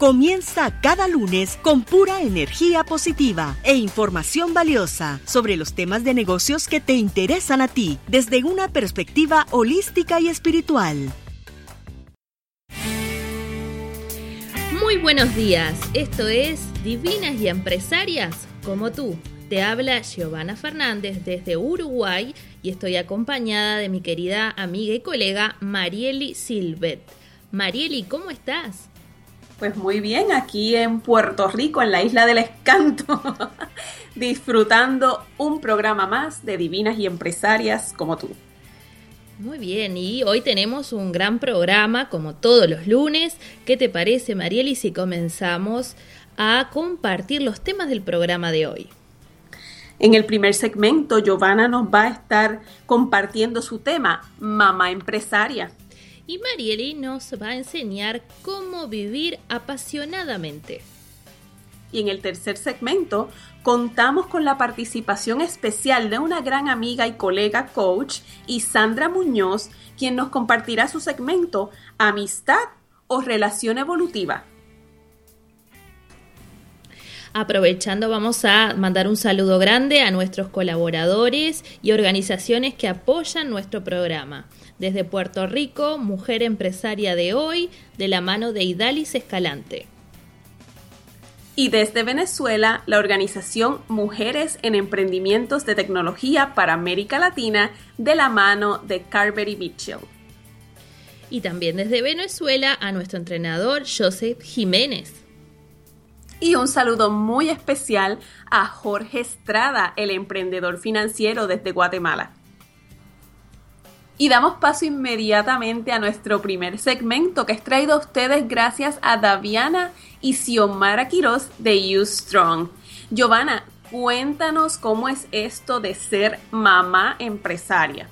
Comienza cada lunes con pura energía positiva e información valiosa sobre los temas de negocios que te interesan a ti desde una perspectiva holística y espiritual. Muy buenos días, esto es Divinas y Empresarias como tú. Te habla Giovanna Fernández desde Uruguay y estoy acompañada de mi querida amiga y colega Marieli Silvet. Marieli, ¿cómo estás? Pues muy bien, aquí en Puerto Rico, en la isla del escanto, disfrutando un programa más de divinas y empresarias como tú. Muy bien, y hoy tenemos un gran programa, como todos los lunes. ¿Qué te parece, Marieli, si comenzamos a compartir los temas del programa de hoy? En el primer segmento, Giovanna nos va a estar compartiendo su tema, mamá empresaria y Marieli nos va a enseñar cómo vivir apasionadamente. Y en el tercer segmento contamos con la participación especial de una gran amiga y colega coach, Isandra Muñoz, quien nos compartirá su segmento Amistad o Relación Evolutiva. Aprovechando, vamos a mandar un saludo grande a nuestros colaboradores y organizaciones que apoyan nuestro programa. Desde Puerto Rico, Mujer Empresaria de Hoy, de la mano de Idalis Escalante. Y desde Venezuela, la organización Mujeres en Emprendimientos de Tecnología para América Latina, de la mano de Carberry Mitchell. Y también desde Venezuela a nuestro entrenador Joseph Jiménez. Y un saludo muy especial a Jorge Estrada, el emprendedor financiero desde Guatemala. Y damos paso inmediatamente a nuestro primer segmento que es traído a ustedes gracias a Daviana y Xiomara Quiroz de You Strong. Giovanna, cuéntanos cómo es esto de ser mamá empresaria.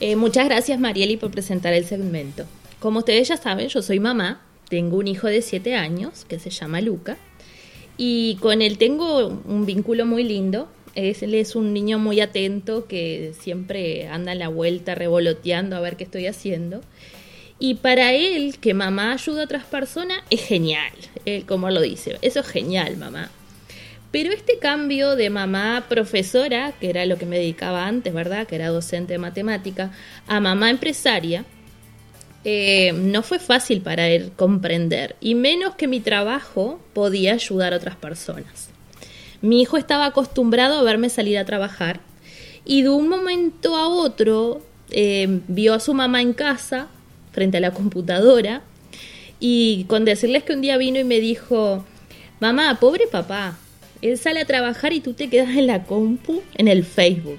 Eh, muchas gracias Marieli por presentar el segmento. Como ustedes ya saben, yo soy mamá, tengo un hijo de 7 años que se llama Luca y con él tengo un vínculo muy lindo él es un niño muy atento que siempre anda en la vuelta revoloteando a ver qué estoy haciendo. Y para él, que mamá ayuda a otras personas, es genial. Él como lo dice, eso es genial, mamá. Pero este cambio de mamá profesora, que era lo que me dedicaba antes, ¿verdad? Que era docente de matemática, a mamá empresaria, eh, no fue fácil para él comprender. Y menos que mi trabajo podía ayudar a otras personas. Mi hijo estaba acostumbrado a verme salir a trabajar y de un momento a otro eh, vio a su mamá en casa frente a la computadora y con decirles que un día vino y me dijo, mamá, pobre papá, él sale a trabajar y tú te quedas en la compu, en el Facebook.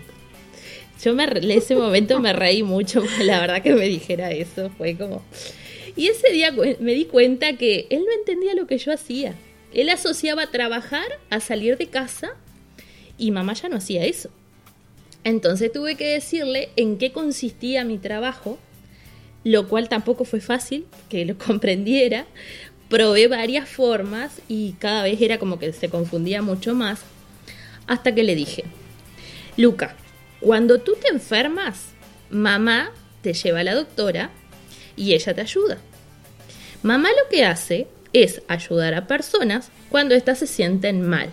Yo me, en ese momento me reí mucho, la verdad que me dijera eso, fue como... Y ese día me di cuenta que él no entendía lo que yo hacía. Él asociaba trabajar a salir de casa y mamá ya no hacía eso. Entonces tuve que decirle en qué consistía mi trabajo, lo cual tampoco fue fácil que lo comprendiera. Probé varias formas y cada vez era como que se confundía mucho más. Hasta que le dije, Luca, cuando tú te enfermas, mamá te lleva a la doctora y ella te ayuda. Mamá lo que hace es ayudar a personas cuando éstas se sienten mal.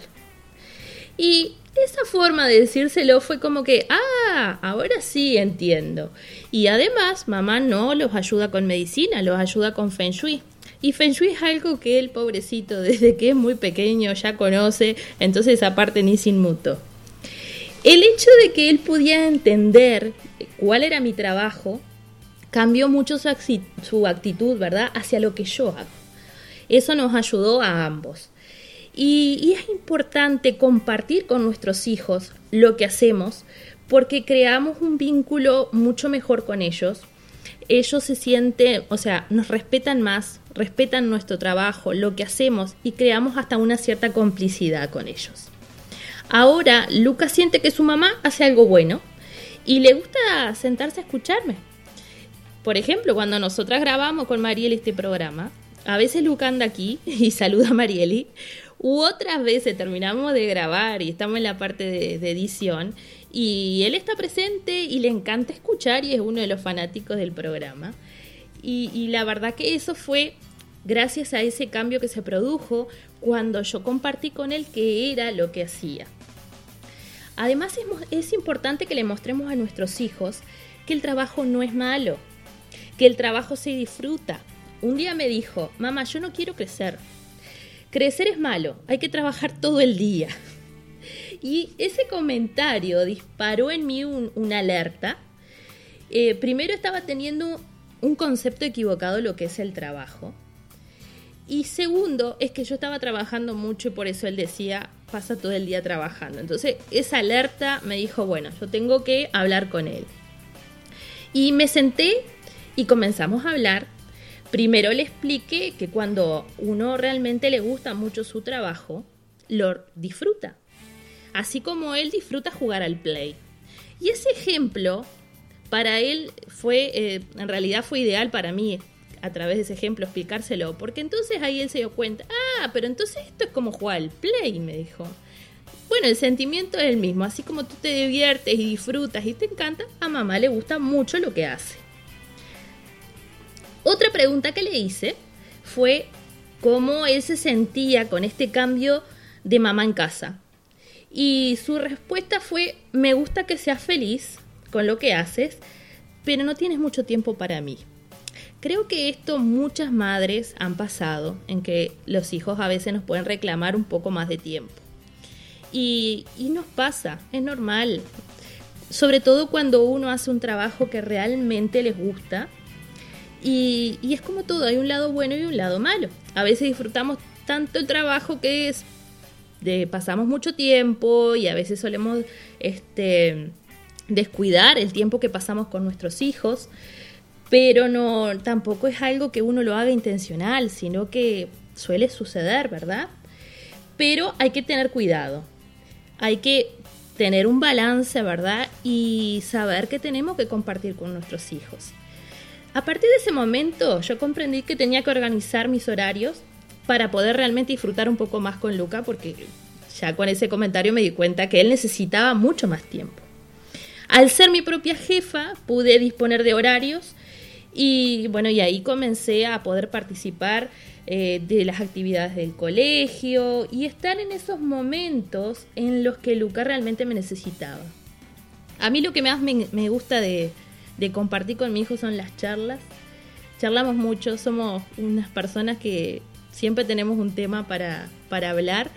Y esa forma de decírselo fue como que, ah, ahora sí entiendo. Y además, mamá no los ayuda con medicina, los ayuda con Feng Shui. Y Feng Shui es algo que el pobrecito desde que es muy pequeño ya conoce, entonces aparte ni sin muto. El hecho de que él pudiera entender cuál era mi trabajo cambió mucho su, actitud, ¿verdad?, hacia lo que yo hago. Eso nos ayudó a ambos. y, es importante compartir con nuestros hijos lo que hacemos porque creamos un vínculo mucho mejor con ellos. Ellos se sienten, o sea, nos respetan más, respetan nuestro trabajo, lo que hacemos y creamos hasta una cierta complicidad con ellos. Ahora Lucas siente que su mamá hace algo bueno y le gusta sentarse a escucharme. Por ejemplo, cuando nosotras grabamos con Marieli este programa, a veces Luca anda aquí y saluda a Marieli, u otras veces terminamos de grabar y estamos en la parte de, edición y él está presente y le encanta escuchar y es uno de los fanáticos del programa. Y, la verdad que eso fue gracias a ese cambio que se produjo cuando yo compartí con él qué era lo que hacía. Además es importante que le mostremos a nuestros hijos que el trabajo no es malo, que el trabajo se disfruta. Un día me dijo, mamá, yo no quiero crecer. Crecer es malo, hay que trabajar todo el día. Y ese comentario disparó en mí una alerta. Eh, primero estaba teniendo un concepto equivocado lo que es el trabajo. Y segundo, es que yo estaba trabajando mucho y por eso él decía, pasa todo el día trabajando. Entonces, esa alerta me dijo, bueno, yo tengo que hablar con él. Y me senté y comenzamos a hablar. Primero le expliqué que cuando uno realmente le gusta mucho su trabajo, lo disfruta así como él disfruta jugar al play. Y ese ejemplo para él fue, eh, en realidad fue ideal para mí a través de ese ejemplo explicárselo, porque entonces ahí él se dio cuenta, ah, pero entonces esto es como jugar al play, me dijo. Bueno, el sentimiento es el mismo, así como tú te diviertes y disfrutas y te encanta, a mamá le gusta mucho lo que hace. Otra pregunta que le hice fue cómo él se sentía con este cambio de mamá en casa. Y su respuesta fue, me gusta que seas feliz con lo que haces, pero no tienes mucho tiempo para mí. Creo que esto muchas madres han pasado, en que los hijos a veces nos pueden reclamar un poco más de tiempo. Y, nos pasa, es normal. Sobre todo cuando uno hace un trabajo que realmente les gusta. Y, es como todo, hay un lado bueno y un lado malo. A veces disfrutamos tanto el trabajo que es de, pasamos mucho tiempo y a veces solemos este, descuidar el tiempo que pasamos con nuestros hijos, pero no tampoco es algo que uno lo haga intencional, sino que suele suceder, ¿verdad? Pero hay que tener cuidado. Hay que tener un balance, ¿verdad? Y saber que tenemos que compartir con nuestros hijos. A partir de ese momento yo comprendí que tenía que organizar mis horarios para poder realmente disfrutar un poco más con Luca, porque ya con ese comentario me di cuenta que él necesitaba mucho más tiempo. Al ser mi propia jefa, pude disponer de horarios y bueno, y ahí comencé a poder participar eh, de las actividades del colegio y estar en esos momentos en los que Luca realmente me necesitaba. A mí lo que más me, gusta de, de compartir con mi hijo son las charlas. Charlamos mucho, somos unas personas que siempre tenemos un tema para, para hablar.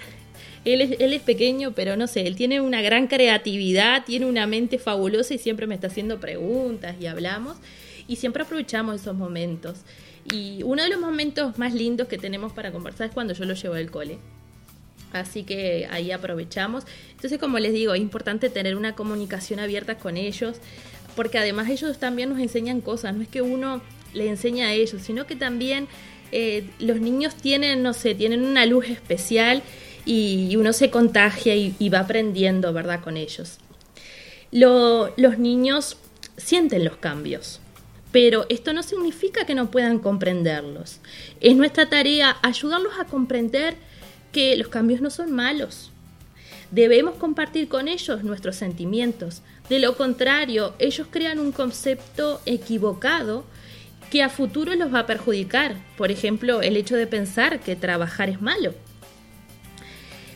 Él es, pequeño, pero no sé, él tiene una gran creatividad, tiene una mente fabulosa y siempre me está haciendo preguntas y hablamos. Y siempre aprovechamos esos momentos. Y uno de los momentos más lindos que tenemos para conversar es cuando yo lo llevo al cole. Así que ahí aprovechamos. Entonces, como les digo, es importante tener una comunicación abierta con ellos, porque además ellos también nos enseñan cosas. No es que uno le enseña a ellos, sino que también eh, los niños tienen, no sé, tienen una luz especial y, uno se contagia y, va aprendiendo, ¿verdad?, con ellos. los niños sienten los cambios, pero esto no significa que no puedan comprenderlos. Es nuestra tarea ayudarlos a comprender que los cambios no son malos. Debemos compartir con ellos nuestros sentimientos. De lo contrario, ellos crean un concepto equivocado que a futuro los va a perjudicar. Por ejemplo, el hecho de pensar que trabajar es malo.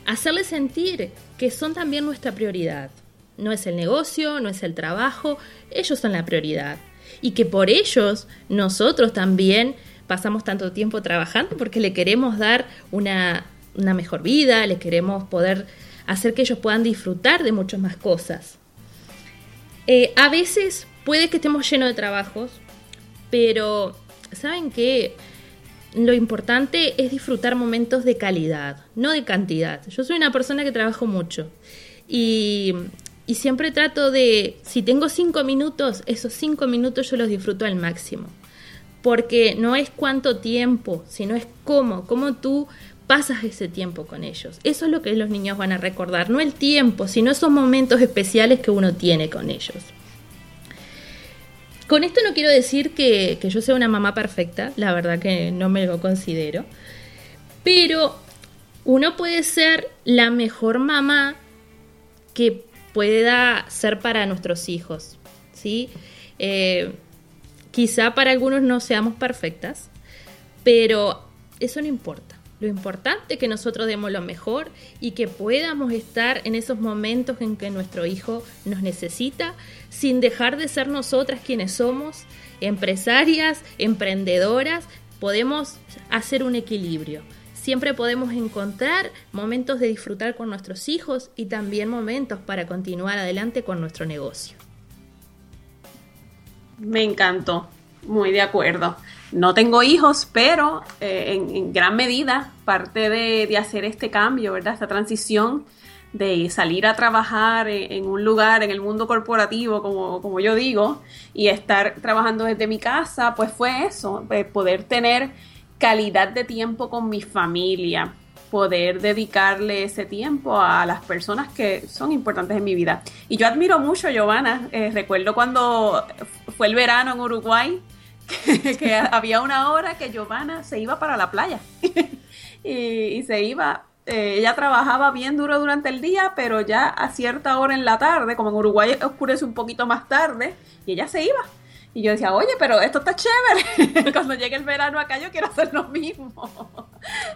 Hacerles sentir que son también nuestra prioridad. No es el negocio, no es el trabajo, ellos son la prioridad. Y que por ellos nosotros también pasamos tanto tiempo trabajando porque le queremos dar una, una mejor vida, le queremos poder hacer que ellos puedan disfrutar de muchas más cosas. Eh, a veces puede que estemos llenos de trabajos, pero ¿saben qué? Lo importante es disfrutar momentos de calidad, no de cantidad. Yo soy una persona que trabajo mucho y, y siempre trato de, si tengo cinco minutos, esos cinco minutos yo los disfruto al máximo. Porque no es cuánto tiempo, sino es cómo, cómo tú pasas ese tiempo con ellos. Eso es lo que los niños van a recordar, no el tiempo, sino esos momentos especiales que uno tiene con ellos. Con esto no quiero decir que, yo sea una mamá perfecta, la verdad que no me lo considero, pero uno puede ser la mejor mamá que pueda ser para nuestros hijos, ¿sí? Eh, quizá para algunos no seamos perfectas, pero eso no importa. Lo importante es que nosotros demos lo mejor y que podamos estar en esos momentos en que nuestro hijo nos necesita, sin dejar de ser nosotras quienes somos, empresarias, emprendedoras, podemos hacer un equilibrio. Siempre podemos encontrar momentos de disfrutar con nuestros hijos y también momentos para continuar adelante con nuestro negocio. Me encantó, muy de acuerdo. No tengo hijos, pero eh, en, gran medida parte de, hacer este cambio, ¿verdad? Esta transición de salir a trabajar en, un lugar, en el mundo corporativo, como, como, yo digo, y estar trabajando desde mi casa, pues fue eso, eh, poder tener calidad de tiempo con mi familia, poder dedicarle ese tiempo a las personas que son importantes en mi vida. Y yo admiro mucho, Giovanna, eh, recuerdo cuando fue el verano en Uruguay, que, había una hora que Giovanna se iba para la playa y, se iba. Eh, ella trabajaba bien duro durante el día, pero ya a cierta hora en la tarde, como en Uruguay oscurece un poquito más tarde, y ella se iba. Y yo decía, oye, pero esto está chévere. Cuando llegue el verano acá yo quiero hacer lo mismo.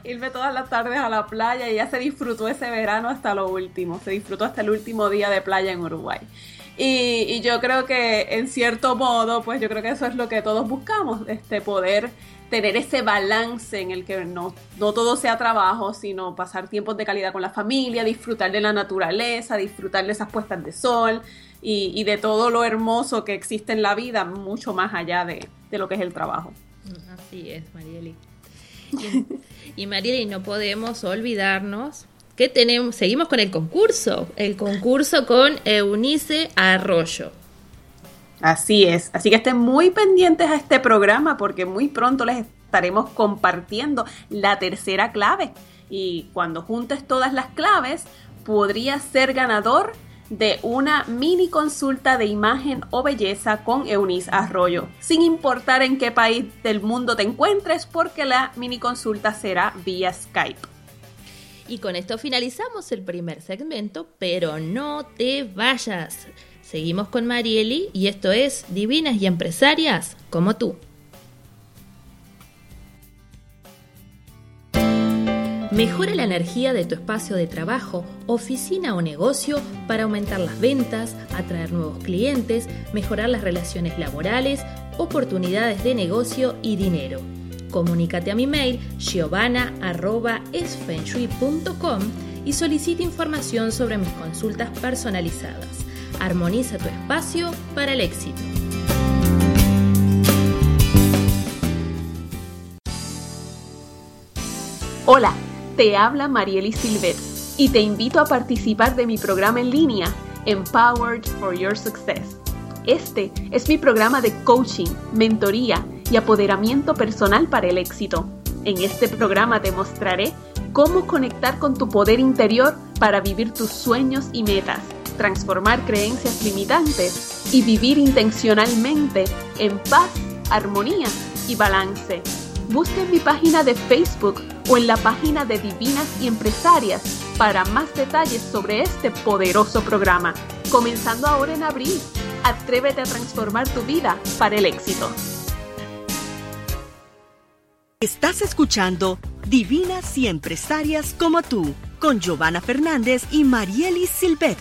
Irme todas las tardes a la playa y ella se disfrutó ese verano hasta lo último. Se disfrutó hasta el último día de playa en Uruguay. Y, yo creo que en cierto modo, pues yo creo que eso es lo que todos buscamos, este poder tener ese balance en el que no, no todo sea trabajo, sino pasar tiempos de calidad con la familia, disfrutar de la naturaleza, disfrutar de esas puestas de sol y, de todo lo hermoso que existe en la vida, mucho más allá de, lo que es el trabajo. Así es, Marieli. Y, y Marieli, no podemos olvidarnos ¿Qué tenemos? Seguimos con el concurso. El concurso con Eunice Arroyo. Así es. Así que estén muy pendientes a este programa porque muy pronto les estaremos compartiendo la tercera clave. Y cuando juntes todas las claves, podrías ser ganador de una mini consulta de imagen o belleza con Eunice Arroyo, sin importar en qué país del mundo te encuentres, porque la mini consulta será vía Skype. Y con esto finalizamos el primer segmento, pero no te vayas. Seguimos con Marieli y esto es Divinas y Empresarias como tú. Mejora la energía de tu espacio de trabajo, oficina o negocio para aumentar las ventas, atraer nuevos clientes, mejorar las relaciones laborales, oportunidades de negocio y dinero. Comunícate a mi mail giovanna.esfenshui.com y solicita información sobre mis consultas personalizadas. Armoniza tu espacio para el éxito. Hola, te habla Marieli Silvet y te invito a participar de mi programa en línea Empowered for Your Success. Este es mi programa de coaching, mentoría, y apoderamiento personal para el éxito. En este programa te mostraré cómo conectar con tu poder interior para vivir tus sueños y metas, transformar creencias limitantes y vivir intencionalmente en paz, armonía y balance. Busca en mi página de Facebook o en la página de Divinas y Empresarias para más detalles sobre este poderoso programa. Comenzando ahora en abril, atrévete a transformar tu vida para el éxito. Estás escuchando Divinas y Empresarias como tú, con Giovanna Fernández y Marielis Silvet.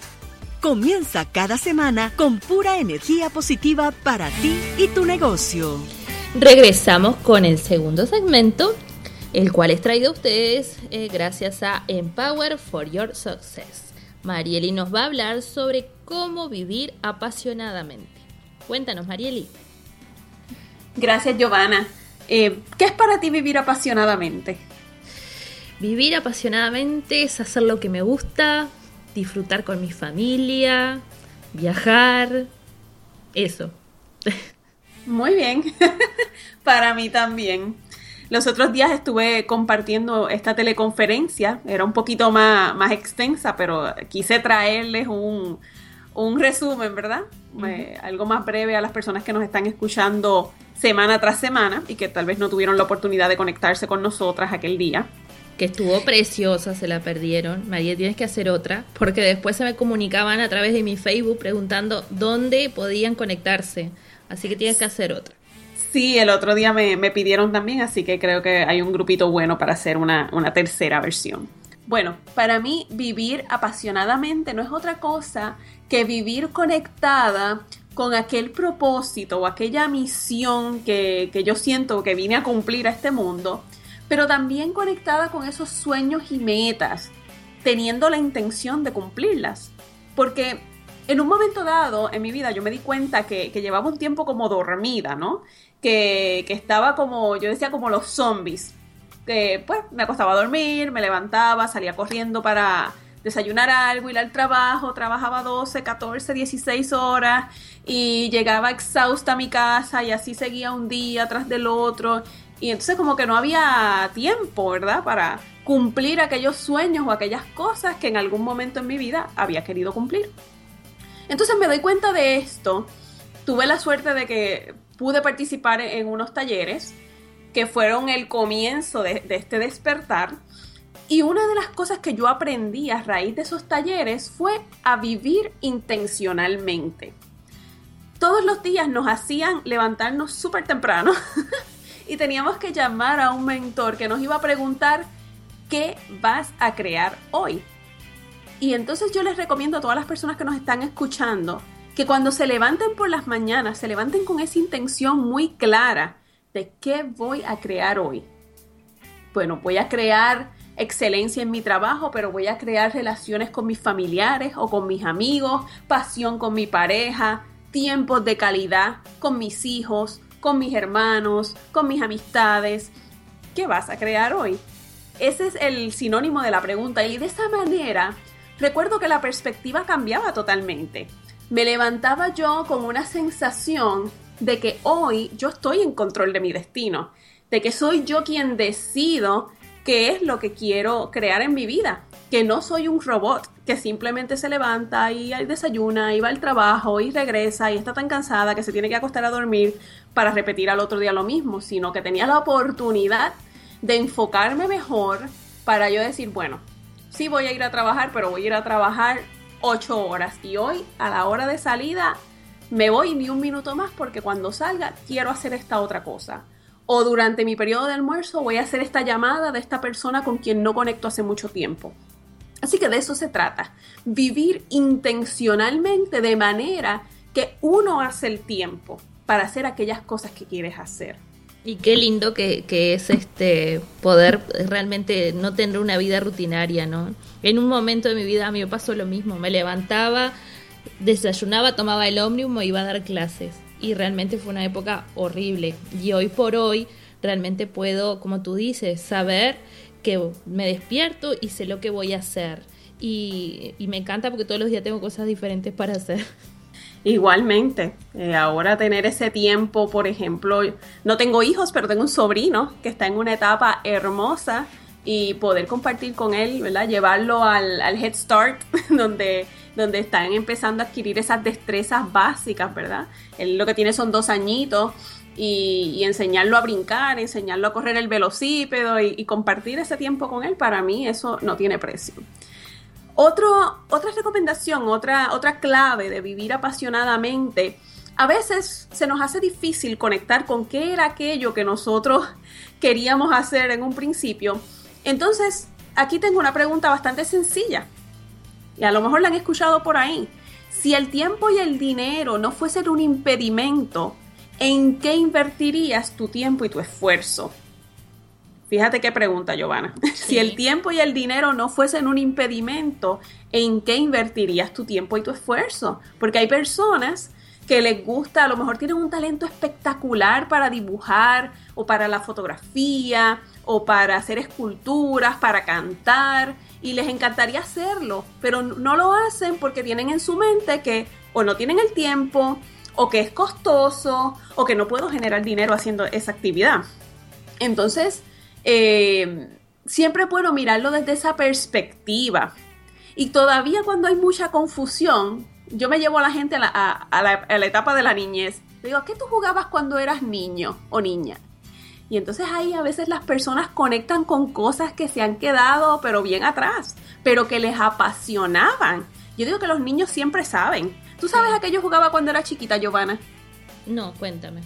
Comienza cada semana con pura energía positiva para ti y tu negocio. Regresamos con el segundo segmento, el cual es traído a ustedes eh, gracias a Empower for Your Success. Marieli nos va a hablar sobre cómo vivir apasionadamente. Cuéntanos, Marieli. Gracias, Giovanna. Eh, ¿Qué es para ti vivir apasionadamente? Vivir apasionadamente es hacer lo que me gusta, disfrutar con mi familia, viajar, eso. Muy bien, para mí también. Los otros días estuve compartiendo esta teleconferencia, era un poquito más, más extensa, pero quise traerles un, un resumen, ¿verdad? Eh, algo más breve a las personas que nos están escuchando semana tras semana y que tal vez no tuvieron la oportunidad de conectarse con nosotras aquel día. Que estuvo preciosa, se la perdieron. María, tienes que hacer otra, porque después se me comunicaban a través de mi Facebook preguntando dónde podían conectarse. Así que tienes que hacer otra. Sí, el otro día me, pidieron también, así que creo que hay un grupito bueno para hacer una, una tercera versión. Bueno, para mí vivir apasionadamente no es otra cosa que vivir conectada con aquel propósito o aquella misión que, que, yo siento que vine a cumplir a este mundo, pero también conectada con esos sueños y metas, teniendo la intención de cumplirlas. Porque en un momento dado en mi vida yo me di cuenta que, que llevaba un tiempo como dormida, ¿no? que, estaba como, yo decía como los zombies, que pues me acostaba a dormir, me levantaba, salía corriendo para desayunar algo, ir al trabajo, trabajaba 12, 14, 16 horas y llegaba exhausta a mi casa y así seguía un día tras del otro y entonces como que no había tiempo, ¿verdad? Para cumplir aquellos sueños o aquellas cosas que en algún momento en mi vida había querido cumplir. Entonces me doy cuenta de esto. Tuve la suerte de que pude participar en unos talleres que fueron el comienzo de, este despertar. Y una de las cosas que yo aprendí a raíz de esos talleres fue a vivir intencionalmente. Todos los días nos hacían levantarnos súper temprano y teníamos que llamar a un mentor que nos iba a preguntar qué vas a crear hoy. Y entonces yo les recomiendo a todas las personas que nos están escuchando que cuando se levanten por las mañanas, se levanten con esa intención muy clara de qué voy a crear hoy. Bueno, voy a crear excelencia en mi trabajo, pero voy a crear relaciones con mis familiares o con mis amigos, pasión con mi pareja, tiempos de calidad con mis hijos, con mis hermanos, con mis amistades. ¿Qué vas a crear hoy? Ese es el sinónimo de la pregunta y de esa manera recuerdo que la perspectiva cambiaba totalmente me levantaba yo con una sensación de que hoy yo estoy en control de mi destino, de que soy yo quien decido qué es lo que quiero crear en mi vida, que no soy un robot que simplemente se levanta y desayuna y va al trabajo y regresa y está tan cansada que se tiene que acostar a dormir para repetir al otro día lo mismo, sino que tenía la oportunidad de enfocarme mejor para yo decir, bueno, sí voy a ir a trabajar, pero voy a ir a trabajar 8 horas y hoy a la hora de salida me voy ni un minuto más porque cuando salga quiero hacer esta otra cosa. O durante mi periodo de almuerzo voy a hacer esta llamada de esta persona con quien no conecto hace mucho tiempo. Así que de eso se trata, vivir intencionalmente de manera que uno hace el tiempo para hacer aquellas cosas que quieres hacer. Y qué lindo que, que, es este poder realmente no tener una vida rutinaria, ¿no? En un momento de mi vida a mí me pasó lo mismo, me levantaba, desayunaba, tomaba el ómnibus, me iba a dar clases y realmente fue una época horrible. Y hoy por hoy realmente puedo, como tú dices, saber que me despierto y sé lo que voy a hacer. Y, me encanta porque todos los días tengo cosas diferentes para hacer. Igualmente, eh, ahora tener ese tiempo, por ejemplo, no tengo hijos, pero tengo un sobrino que está en una etapa hermosa y poder compartir con él, ¿verdad? Llevarlo al, Head Start, donde, donde están empezando a adquirir esas destrezas básicas, ¿verdad? Él lo que tiene son dos añitos y, enseñarlo a brincar, enseñarlo a correr el velocípedo y compartir ese tiempo con él, para mí eso no tiene precio otra recomendación, otra, otra clave de vivir apasionadamente, a veces se nos hace difícil conectar con qué era aquello que nosotros queríamos hacer en un principio. Entonces, aquí tengo una pregunta bastante sencilla. Y a lo mejor la han escuchado por ahí. Si el tiempo y el dinero no fuesen un impedimento, ¿en qué invertirías tu tiempo y tu esfuerzo? Fíjate qué pregunta, Giovanna. Si el tiempo y el dinero no fuesen un impedimento, ¿en qué invertirías tu tiempo y tu esfuerzo? Porque hay personas que les gusta, a lo mejor tienen un talento espectacular para dibujar o para la fotografía o para hacer esculturas, para cantar y les encantaría hacerlo, pero no lo hacen porque tienen en su mente que o no tienen el tiempo o que es costoso o que no puedo generar dinero haciendo esa actividad. Entonces, eh, siempre puedo mirarlo desde esa perspectiva. Y todavía cuando hay mucha confusión, yo me llevo a la gente a la, etapa de la niñez. Digo, ¿qué tú jugabas cuando eras niño o niña? Y entonces ahí a veces las personas conectan con cosas que se han quedado pero bien atrás, pero que les apasionaban. Yo digo que los niños siempre saben. ¿Tú sabes a qué yo jugaba cuando era chiquita, Giovanna? No, cuéntame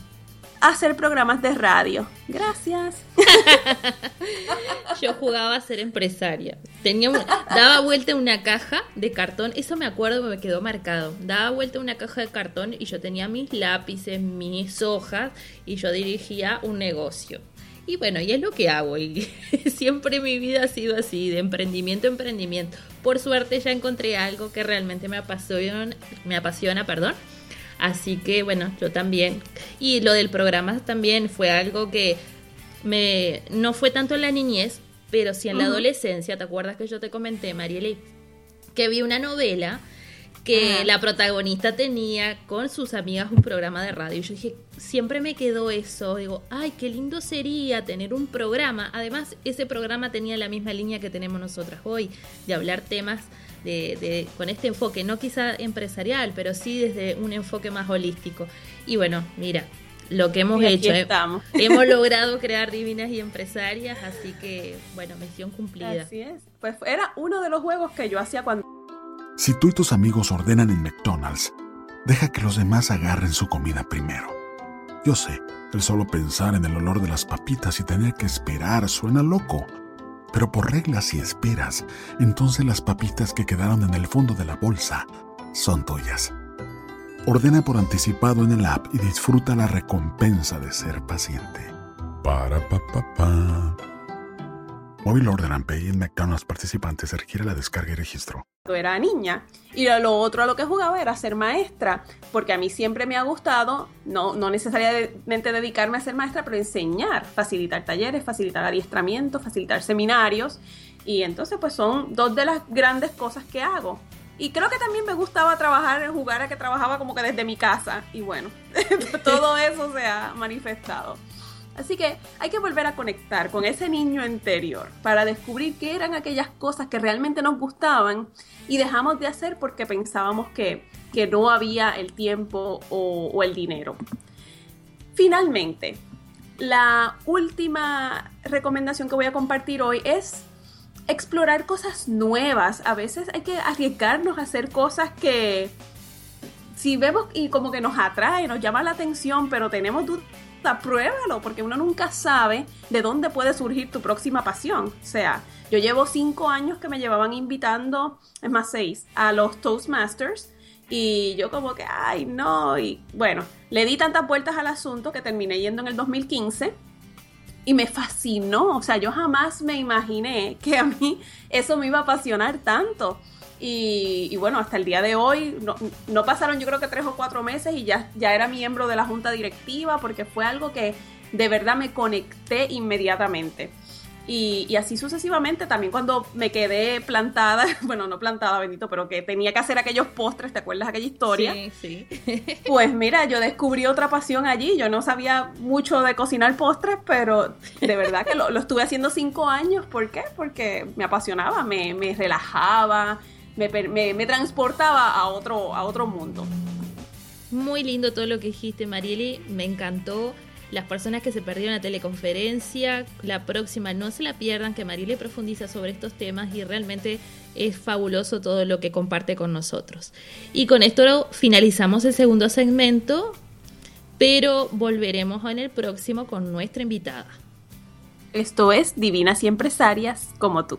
hacer programas de radio. Gracias. Yo jugaba a ser empresaria. Tenía daba vuelta una caja de cartón, eso me acuerdo, me quedó marcado. Daba vuelta una caja de cartón y yo tenía mis lápices, mis hojas y yo dirigía un negocio. Y bueno, y es lo que hago. Y siempre mi vida ha sido así, de emprendimiento a emprendimiento. Por suerte ya encontré algo que realmente me apasiona, perdón Así que bueno, yo también. Y lo del programa también fue algo que me no fue tanto en la niñez, pero sí en la adolescencia. ¿Te acuerdas que yo te comenté, Marieli? Que vi una novela que la protagonista tenía con sus amigas un programa de radio. Y yo dije, siempre me quedó eso. Digo, ay, qué lindo sería tener un programa. Además, ese programa tenía la misma línea que tenemos nosotras hoy, de hablar temas de, con este enfoque, no quizá empresarial, pero sí desde un enfoque más holístico. Y bueno, mira, lo que hemos hecho, eh, hemos logrado crear divinas y empresarias, así que bueno, misión cumplida. Así es, pues era uno de los juegos que yo hacía cuando... Si tú y tus amigos ordenan en McDonald's, deja que los demás agarren su comida primero. Yo sé, el solo pensar en el olor de las papitas y tener que esperar suena loco. Pero por reglas y esperas, entonces las papitas que quedaron en el fondo de la bolsa son tuyas. Ordena por anticipado en el app y disfruta la recompensa de ser paciente. Para pa pa pa. Móvil Order and Pay en McDonald's participantes requiere la descarga y registro era niña. Y lo otro a lo que jugaba era ser maestra, porque a mí siempre me ha gustado, no, no necesariamente dedicarme a ser maestra, pero enseñar, facilitar talleres, facilitar adiestramiento, facilitar seminarios. Y entonces pues son dos de las grandes cosas que hago. Y creo que también me gustaba trabajar, jugar a que trabajaba como que desde mi casa. Y bueno, todo eso se ha manifestado. Así que hay que volver a conectar con ese niño interior para descubrir qué eran aquellas cosas que realmente nos gustaban y dejamos de hacer porque pensábamos que, no había el tiempo o, o el dinero. Finalmente, la última recomendación que voy a compartir hoy es explorar cosas nuevas. A veces hay que arriesgarnos a hacer cosas que si vemos y como que nos atrae, nos llama la atención, pero tenemos dudas pruébalo, porque uno nunca sabe de dónde puede surgir tu próxima pasión. O sea, yo llevo cinco años que me llevaban invitando, es más seis, a los Toastmasters. Y yo como que, ay, no. Y bueno, le di tantas vueltas al asunto que terminé yendo en el 2015 y me fascinó. O sea, yo jamás me imaginé que a mí eso me iba a apasionar tanto. Y, bueno, hasta el día de hoy, no, pasaron yo creo que tres o cuatro meses y ya, ya era miembro de la junta directiva porque fue algo que de verdad me conecté inmediatamente. Y, así sucesivamente, también cuando me quedé plantada, bueno, no plantada, bendito, pero que tenía que hacer aquellos postres, ¿te acuerdas aquella historia? Sí, sí. Pues mira, yo descubrí otra pasión allí, yo no sabía mucho de cocinar postres, pero de verdad que lo, estuve haciendo cinco años, ¿por qué? Porque me apasionaba, me, me relajaba, me, transportaba a otro, a otro mundo. Muy lindo todo lo que dijiste, Marieli, me encantó. Las personas que se perdieron la teleconferencia, la próxima no se la pierdan, que Marieli profundiza sobre estos temas y realmente es fabuloso todo lo que comparte con nosotros. Y con esto finalizamos el segundo segmento, pero volveremos en el próximo con nuestra invitada. Esto es Divinas y Empresarias como tú.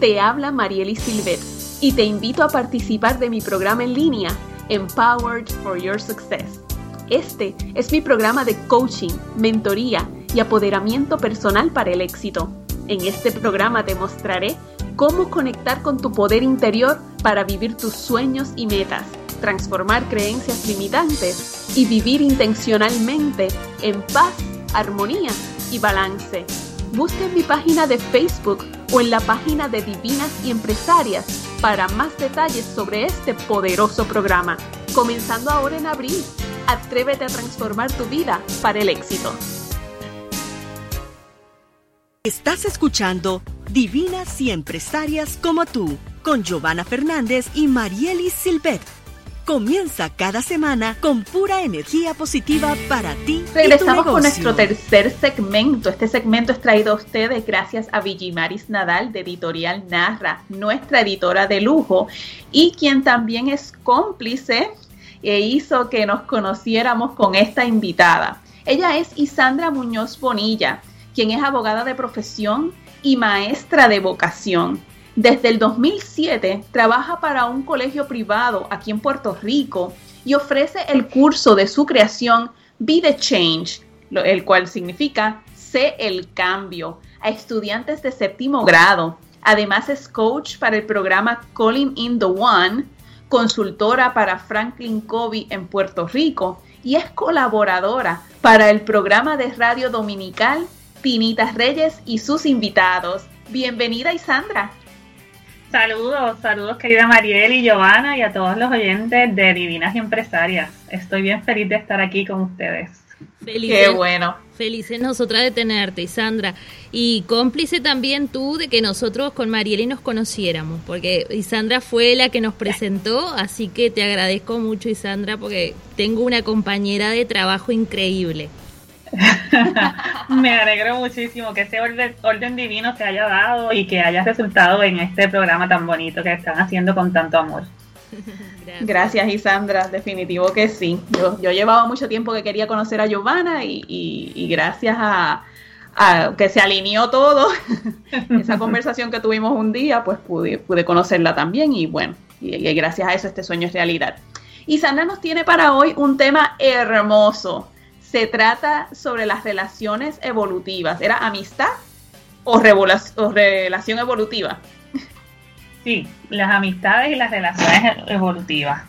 te habla Marieli Silvet y te invito a participar de mi programa en línea Empowered for Your Success. Este es mi programa de coaching, mentoría y apoderamiento personal para el éxito. En este programa te mostraré cómo conectar con tu poder interior para vivir tus sueños y metas, transformar creencias limitantes y vivir intencionalmente en paz, armonía y balance. Busca en mi página de Facebook o en la página de Divinas y Empresarias para más detalles sobre este poderoso programa. Comenzando ahora en abril, atrévete a transformar tu vida para el éxito. Estás escuchando Divinas y Empresarias como tú, con Giovanna Fernández y Marielis Silvet. Comienza cada semana con pura energía positiva para ti. Regresamos con nuestro tercer segmento. Este segmento es traído a ustedes gracias a Vigimaris Nadal de Editorial Narra, nuestra editora de lujo, y quien también es cómplice e hizo que nos conociéramos con esta invitada. Ella es Isandra Muñoz Bonilla, quien es abogada de profesión y maestra de vocación. Desde el 2007 trabaja para un colegio privado aquí en Puerto Rico y ofrece el curso de su creación Be the Change, el cual significa Sé el cambio, a estudiantes de séptimo grado. Además es coach para el programa Calling in the One, consultora para Franklin Covey en Puerto Rico y es colaboradora para el programa de radio dominical Tinitas Reyes y sus invitados. Bienvenida Isandra. Saludos, saludos querida Mariel y Giovanna y a todos los oyentes de Divinas y Empresarias. Estoy bien feliz de estar aquí con ustedes. Felices, Qué bueno. Felices nosotras de tenerte, Isandra. Y cómplice también tú de que nosotros con Marieli nos conociéramos, porque Isandra fue la que nos presentó, así que te agradezco mucho, Isandra, porque tengo una compañera de trabajo increíble. Me alegro muchísimo que ese orden, divino se haya dado y que haya resultado en este programa tan bonito que están haciendo con tanto amor. Gracias. Isandra, definitivo que sí. Yo, yo llevaba mucho tiempo que quería conocer a Giovanna y, gracias a, que se alineó todo, esa conversación que tuvimos un día, pues pude, pude conocerla también y bueno, y, gracias a eso este sueño es realidad. Y Sandra nos tiene para hoy un tema hermoso se trata sobre las relaciones evolutivas. ¿Era amistad o, relación evolutiva? Sí, las amistades y las relaciones evolutivas.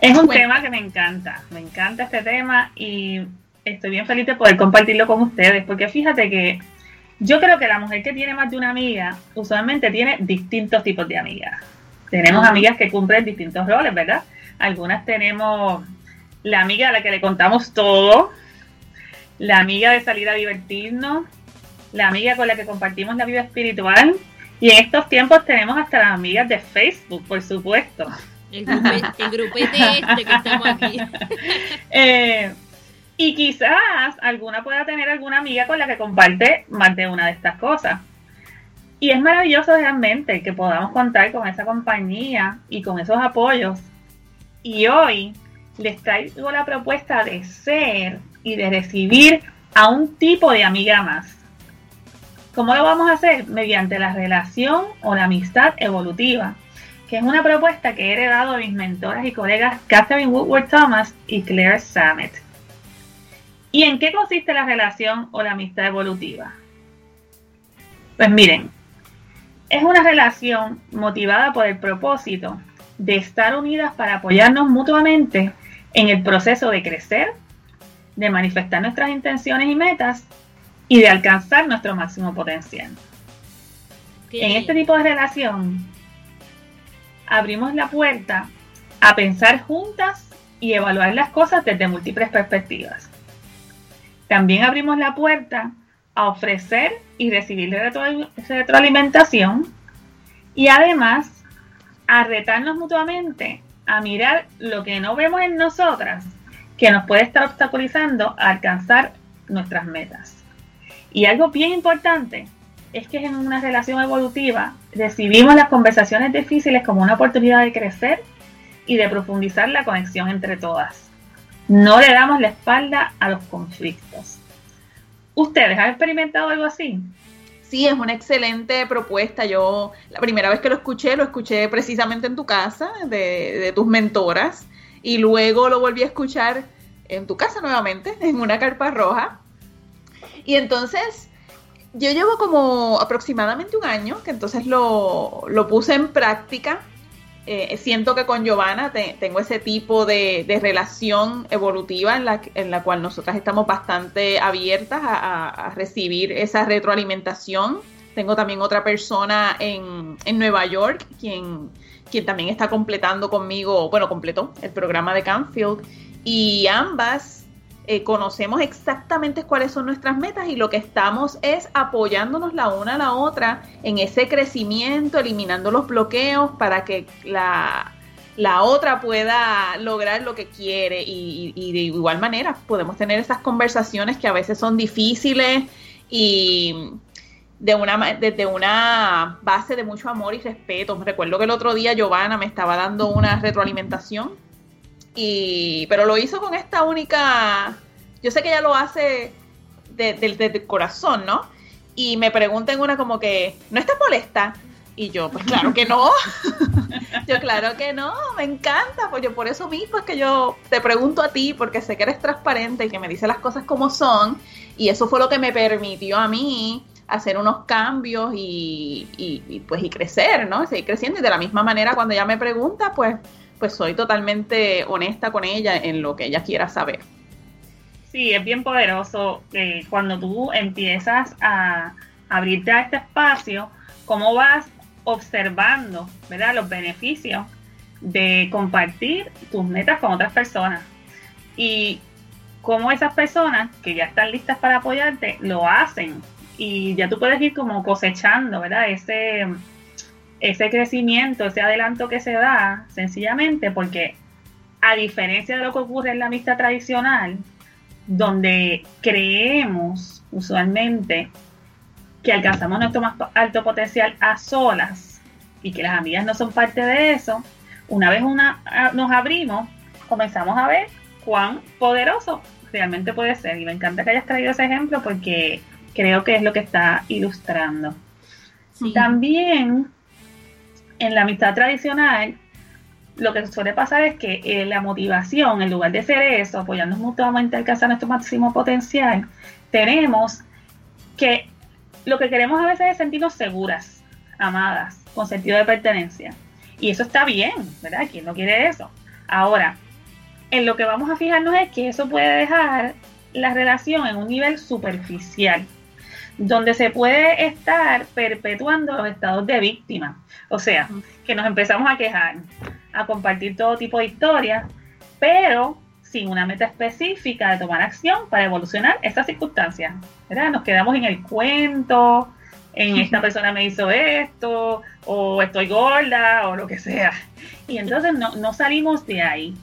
Es un tema que me encanta, me encanta este tema y estoy bien feliz de poder compartirlo con ustedes, porque fíjate que yo creo que la mujer que tiene más de una amiga usualmente tiene distintos tipos de amigas. Tenemos amigas que cumplen distintos roles, ¿verdad? Algunas tenemos la amiga a la que le contamos todo, la amiga de salir a divertirnos, la amiga con la que compartimos la vida espiritual. Y en estos tiempos tenemos hasta las amigas de Facebook, por supuesto. El, grupete, este que estamos aquí. Eh, y quizás alguna pueda tener alguna amiga con la que comparte más de una de estas cosas. Y es maravilloso realmente que podamos contar con esa compañía y con esos apoyos. Y hoy les traigo la propuesta de ser y de recibir a un tipo de amiga más. ¿Cómo lo vamos a hacer? Mediante la relación o la amistad evolutiva, que es una propuesta que he heredado de mis mentoras y colegas Catherine Woodward Thomas y Claire Samet. ¿Y en qué consiste la relación o la amistad evolutiva? Pues miren, es una relación motivada por el propósito de estar unidas para apoyarnos mutuamente en el proceso de crecer, de manifestar nuestras intenciones y metas y de alcanzar nuestro máximo potencial. En este tipo de relación, abrimos la puerta a pensar juntas y evaluar las cosas desde múltiples perspectivas. También abrimos la puerta a ofrecer y recibir retroalimentación Y además, a retarnos mutuamente a mirar lo que no vemos en nosotras, que nos puede estar obstaculizando a alcanzar nuestras metas. Y algo bien importante es que en una relación evolutiva recibimos las conversaciones difíciles como una oportunidad de crecer y de profundizar la conexión entre todas. No le damos la espalda a los conflictos. ¿Ustedes han experimentado algo así? Sí, es una excelente propuesta. Yo la primera vez que lo escuché, lo escuché precisamente en tu casa, de, tus mentoras, y luego lo volví a escuchar en tu casa nuevamente, en una carpa roja. Y entonces yo llevo como aproximadamente un año que entonces lo, puse en práctica. Eh, siento que con Giovanna tengo ese tipo de, relación evolutiva en la, en la, cual nosotras estamos bastante abiertas a, recibir esa retroalimentación. Tengo también otra persona en, en Nueva York quien, quien también está completando conmigo, bueno, completó el programa de Canfield y ambas eh, conocemos exactamente cuáles son nuestras metas y lo que estamos es apoyándonos la una a la otra en ese crecimiento, eliminando los bloqueos para que la, otra pueda lograr lo que quiere y, de igual manera podemos tener esas conversaciones que a veces son difíciles y de una, desde una base de mucho amor y respeto. Recuerdo que el otro día Giovanna me estaba dando una retroalimentación y, pero lo hizo con esta única, yo sé que ella lo hace del corazón, ¿no? Y me pregunta en una como que, ¿no estás molesta? Y yo, pues claro que no. yo, claro que no, me encanta. Pues yo por eso mismo es que yo te pregunto a ti, porque sé que eres transparente y que me dices las cosas como son. Y eso fue lo que me permitió a mí hacer unos cambios y pues y crecer, ¿no? Seguir creciendo. Y de la misma manera, cuando ella me pregunta, pues pues soy totalmente honesta con ella en lo que ella quiera saber. Sí, es bien poderoso eh, cuando tú empiezas a abrirte a este espacio, cómo vas observando, ¿verdad? Los beneficios de compartir tus metas con otras personas y cómo esas personas que ya están listas para apoyarte lo hacen y ya tú puedes ir como cosechando, ¿verdad? Ese ese crecimiento, ese adelanto que se da, sencillamente porque a diferencia de lo que ocurre en la amistad tradicional, donde creemos usualmente que alcanzamos nuestro más alto potencial a solas y que las amigas no son parte de eso, una vez una, nos abrimos, comenzamos a ver cuán poderoso realmente puede ser. Y me encanta que hayas traído ese ejemplo porque creo que es lo que está ilustrando. También en la amistad tradicional, lo que suele pasar es que eh, la motivación, en lugar de ser eso, apoyarnos mutuamente a alcanzar nuestro máximo potencial, tenemos que lo que queremos a veces es sentirnos seguras, amadas, con sentido de pertenencia. Y eso está bien, ¿verdad? ¿Quién no quiere eso? Ahora, en lo que vamos a fijarnos es que eso puede dejar la relación en un nivel superficial donde se puede estar perpetuando los estados de víctima. O sea, que nos empezamos a quejar, a compartir todo tipo de historias, pero sin una meta específica de tomar acción para evolucionar esas circunstancias. ¿verdad? Nos quedamos en el cuento, en esta persona me hizo esto, o estoy gorda, o lo que sea. Y entonces no, salimos de ahí.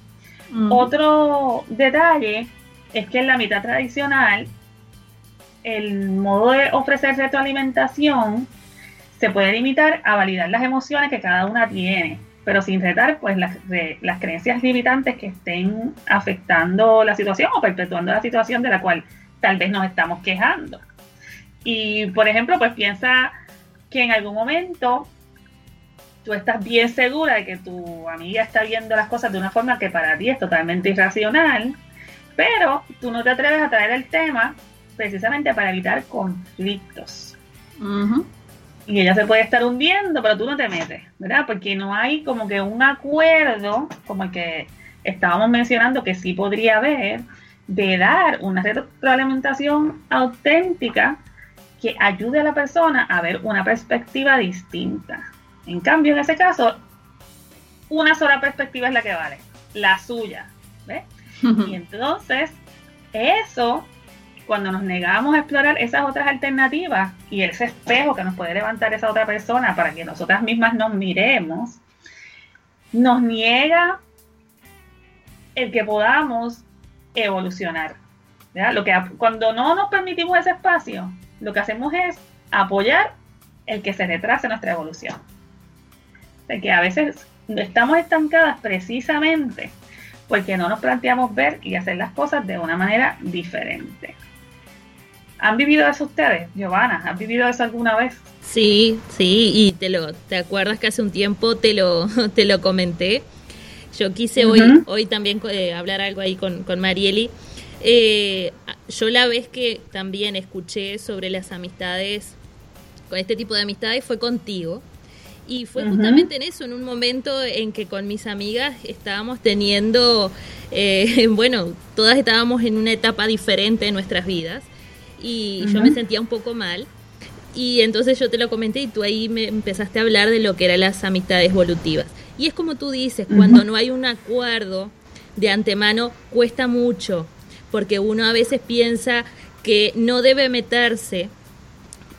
Otro detalle es que en la mitad tradicional el modo de ofrecer retroalimentación se puede limitar a validar las emociones que cada una tiene, pero sin retar pues las, las creencias limitantes que estén afectando la situación o perpetuando la situación de la cual tal vez nos estamos quejando. Y por ejemplo, pues piensa que en algún momento tú estás bien segura de que tu amiga está viendo las cosas de una forma que para ti es totalmente irracional, pero tú no te atreves a traer el tema precisamente para evitar conflictos. Y ella se puede estar hundiendo, pero tú no te metes, ¿verdad? Porque no hay como que un acuerdo, como el que estábamos mencionando que sí podría haber, de dar una retroalimentación auténtica que ayude a la persona a ver una perspectiva distinta. En cambio, en ese caso, una sola perspectiva es la que vale, la suya. ¿ves? Y entonces, eso cuando nos negamos a explorar esas otras alternativas y ese espejo que nos puede levantar esa otra persona para que nosotras mismas nos miremos, nos niega el que podamos evolucionar. Lo que, cuando no nos permitimos ese espacio, lo que hacemos es apoyar el que se retrase nuestra evolución. De que a veces estamos estancadas precisamente porque no nos planteamos ver y hacer las cosas de una manera diferente. ¿Han vivido eso ustedes, Giovanna? ¿Han vivido eso alguna vez? Sí, sí, y te lo, ¿te acuerdas que hace un tiempo te lo, te lo comenté? Yo quise hoy, hoy también eh, hablar algo ahí con, con Marieli. Eh, yo la vez que también escuché sobre las amistades, con este tipo de amistades, fue contigo. Y fue justamente en eso, en un momento en que con mis amigas estábamos teniendo, eh, bueno, todas estábamos en una etapa diferente de nuestras vidas y yo me sentía un poco mal. Y entonces yo te lo comenté y tú ahí me empezaste a hablar de lo que eran las amistades evolutivas. Y es como tú dices, cuando no hay un acuerdo de antemano, cuesta mucho, porque uno a veces piensa que no debe meterse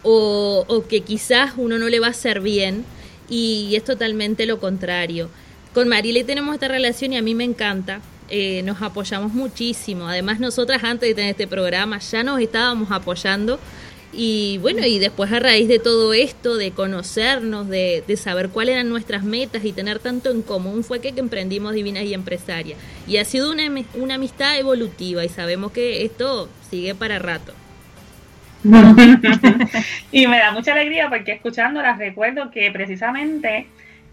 o, o que quizás uno no le va a hacer bien y es totalmente lo contrario. Con Marile tenemos esta relación y a mí me encanta. Eh, nos apoyamos muchísimo. Además, nosotras antes de tener este programa ya nos estábamos apoyando. Y bueno, y después a raíz de todo esto, de conocernos, de, saber cuáles eran nuestras metas y tener tanto en común, fue que, emprendimos Divinas y Empresaria. Y ha sido una, una amistad evolutiva y sabemos que esto sigue para rato. y me da mucha alegría porque escuchándolas recuerdo que precisamente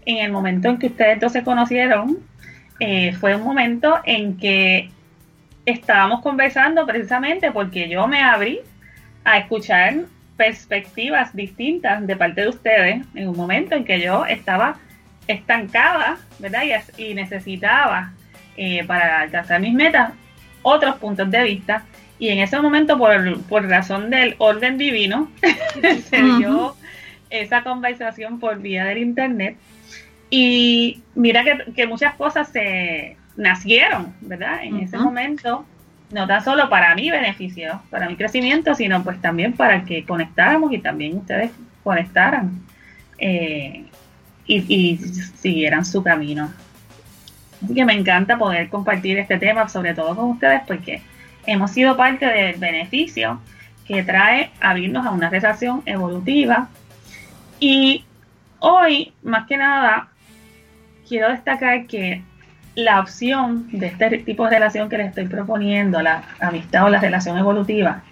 en el momento en que ustedes dos se conocieron, eh, fue un momento en que estábamos conversando precisamente porque yo me abrí a escuchar perspectivas distintas de parte de ustedes en un momento en que yo estaba estancada, ¿verdad? Y, necesitaba eh, para alcanzar mis metas otros puntos de vista y en ese momento, por, por razón del orden divino, se dio esa conversación por vía del internet. Y mira que, muchas cosas se nacieron, ¿verdad? En ese momento, no tan solo para mi beneficio, para mi crecimiento, sino pues también para que conectáramos y también ustedes conectaran eh, y, y siguieran su camino. Así que me encanta poder compartir este tema, sobre todo con ustedes, porque hemos sido parte del beneficio que trae abrirnos a una relación evolutiva. Y hoy, más que nada, quiero destacar que la opción de este tipo de relación que les estoy proponiendo, la amistad o la relación evolutiva,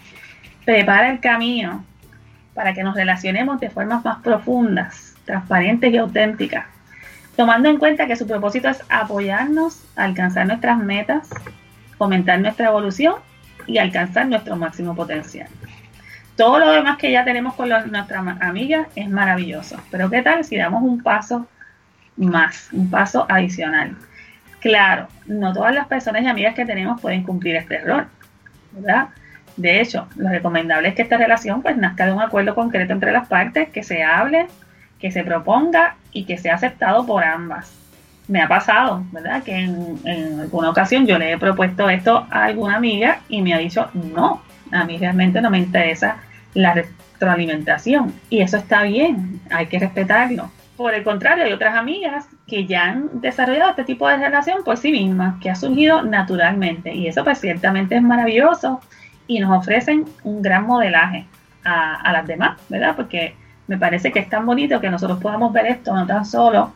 prepara el camino para que nos relacionemos de formas más profundas, transparentes y auténticas, tomando en cuenta que su propósito es apoyarnos a alcanzar nuestras metas, fomentar nuestra evolución y alcanzar nuestro máximo potencial. Todo lo demás que ya tenemos con nuestras amigas es maravilloso, pero ¿qué tal si damos un paso más, un paso adicional? Claro, no todas las personas y amigas que tenemos pueden cumplir este rol, ¿verdad? De hecho, lo recomendable es que esta relación pues nazca de un acuerdo concreto entre las partes, que se hable, que se proponga y que sea aceptado por ambas me ha pasado, ¿verdad? Que en, alguna ocasión yo le he propuesto esto a alguna amiga y me ha dicho, no, a mí realmente no me interesa la retroalimentación. Y eso está bien, hay que respetarlo. Por el contrario, hay otras amigas que ya han desarrollado este tipo de relación por sí mismas, que ha surgido naturalmente. Y eso pues ciertamente es maravilloso y nos ofrecen un gran modelaje a, a las demás, ¿verdad? Porque me parece que es tan bonito que nosotros podamos ver esto no tan solo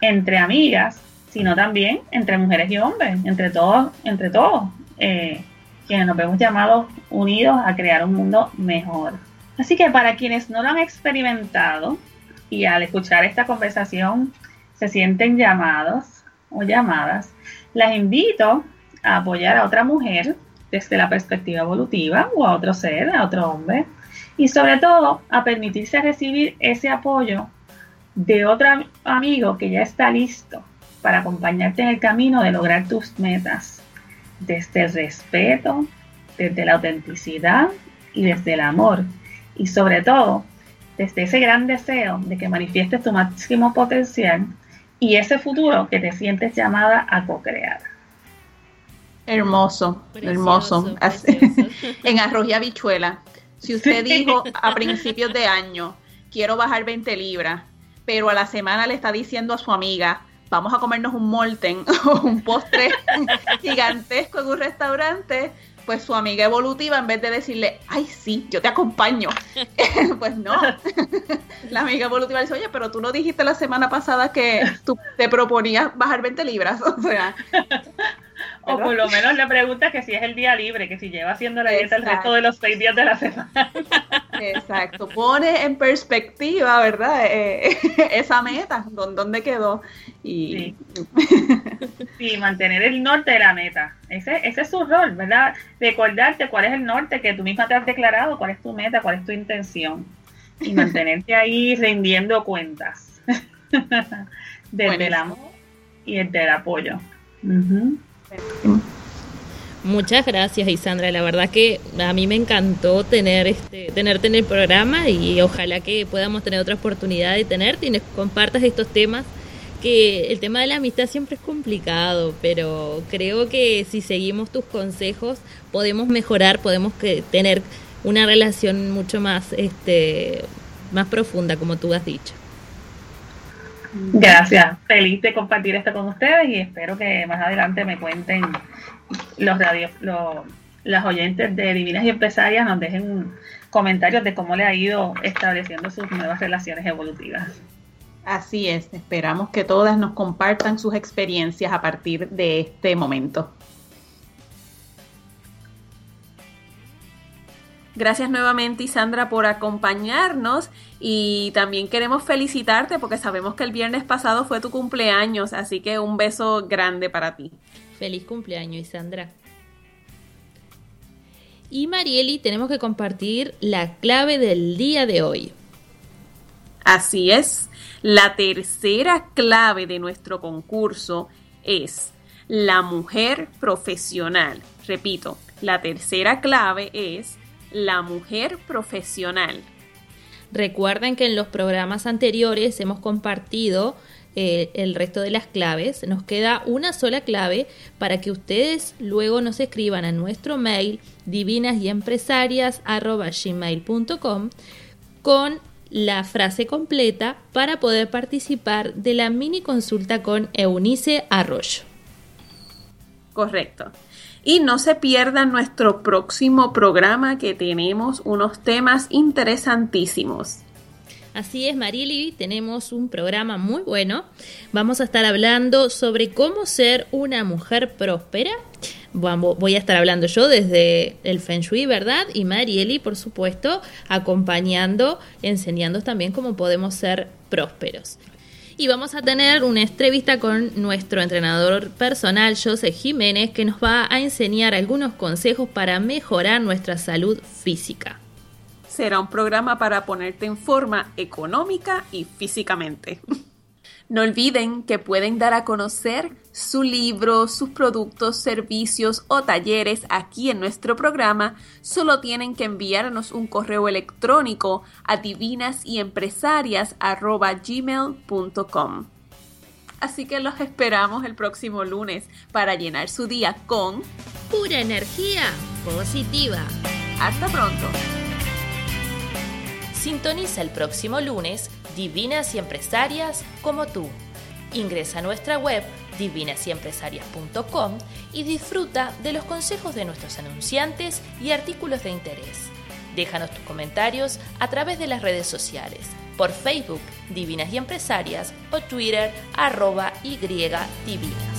entre amigas, sino también entre mujeres y hombres, entre todos, entre todos, eh, quienes nos vemos llamados unidos a crear un mundo mejor. Así que para quienes no lo han experimentado y al escuchar esta conversación se sienten llamados o llamadas, las invito a apoyar a otra mujer desde la perspectiva evolutiva o a otro ser, a otro hombre, y sobre todo a permitirse recibir ese apoyo de otro amigo que ya está listo para acompañarte en el camino de lograr tus metas, desde el respeto, desde la autenticidad y desde el amor. Y sobre todo, desde ese gran deseo de que manifiestes tu máximo potencial y ese futuro que te sientes llamada a co-crear. Hermoso, hermoso. en arroz y habichuela. Si usted dijo a principios de año, quiero bajar 20 libras, pero a la semana le está diciendo a su amiga, vamos a comernos un molten o un postre gigantesco en un restaurante, pues su amiga evolutiva, en vez de decirle, ay, sí, yo te acompaño, pues no. la amiga evolutiva dice, oye, pero tú no dijiste la semana pasada que tú te proponías bajar 20 libras. O sea, o por lo menos le pregunta que si es el día libre, que si lleva haciendo la dieta el resto de los seis días de la semana. Exacto, pone en perspectiva, ¿verdad? Eh, esa meta, ¿dónde quedó? Y... Sí. mantener el norte de la meta. Ese, ese es su rol, ¿verdad? Recordarte cuál es el norte que tú misma te has declarado, cuál es tu meta, cuál es tu intención. Y mantenerte ahí rindiendo cuentas. Desde el amor y desde el apoyo. Muchas gracias Isandra, la verdad que a mí me encantó tener este, tenerte en el programa y ojalá que podamos tener otra oportunidad de tenerte y compartas estos temas que el tema de la amistad siempre es complicado, pero creo que si seguimos tus consejos podemos mejorar, podemos que, tener una relación mucho más este más profunda como tú has dicho. Gracias, feliz de compartir esto con ustedes y espero que más adelante me cuenten los radios, los, las oyentes de Divinas y Empresarias nos dejen comentarios de cómo le ha ido estableciendo sus nuevas relaciones evolutivas. Así es, esperamos que todas nos compartan sus experiencias a partir de este momento. Gracias nuevamente, Isandra, por acompañarnos y también queremos felicitarte porque sabemos que el viernes pasado fue tu cumpleaños, así que un beso grande para ti. Feliz cumpleaños, Isandra. Y Marieli, tenemos que compartir la clave del día de hoy. Así es, la tercera clave de nuestro concurso es la mujer profesional. Repito, la tercera clave es la mujer profesional. Recuerden que en los programas anteriores hemos compartido eh, el resto de las claves. Nos queda una sola clave para que ustedes luego nos escriban a nuestro mail divinasyempresarias.gmail.com con la frase completa para poder participar de la mini consulta con Eunice Arroyo. Correcto. Y no se pierdan nuestro próximo programa que tenemos unos temas interesantísimos. Así es, Marili, tenemos un programa muy bueno. Vamos a estar hablando sobre cómo ser una mujer próspera. Voy a estar hablando yo desde el Feng Shui, ¿verdad? Y Marieli, por supuesto, acompañando, enseñando también cómo podemos ser prósperos y vamos a tener una entrevista con nuestro entrenador personal, José Jiménez, que nos va a enseñar algunos consejos para mejorar nuestra salud física. Será un programa para ponerte en forma económica y físicamente. No olviden que pueden dar a conocer su libro, sus productos, servicios o talleres aquí en nuestro programa. Solo tienen que enviarnos un correo electrónico a divinasyempresarias.gmail.com. Así que los esperamos el próximo lunes para llenar su día con pura energía positiva. Hasta pronto. Sintoniza el próximo lunes Divinas y Empresarias como tú. Ingresa a nuestra web divinasyempresarias.com y disfruta de los consejos de nuestros anunciantes y artículos de interés. Déjanos tus comentarios a través de las redes sociales, por Facebook Divinas y Empresarias o Twitter arroba y divinas.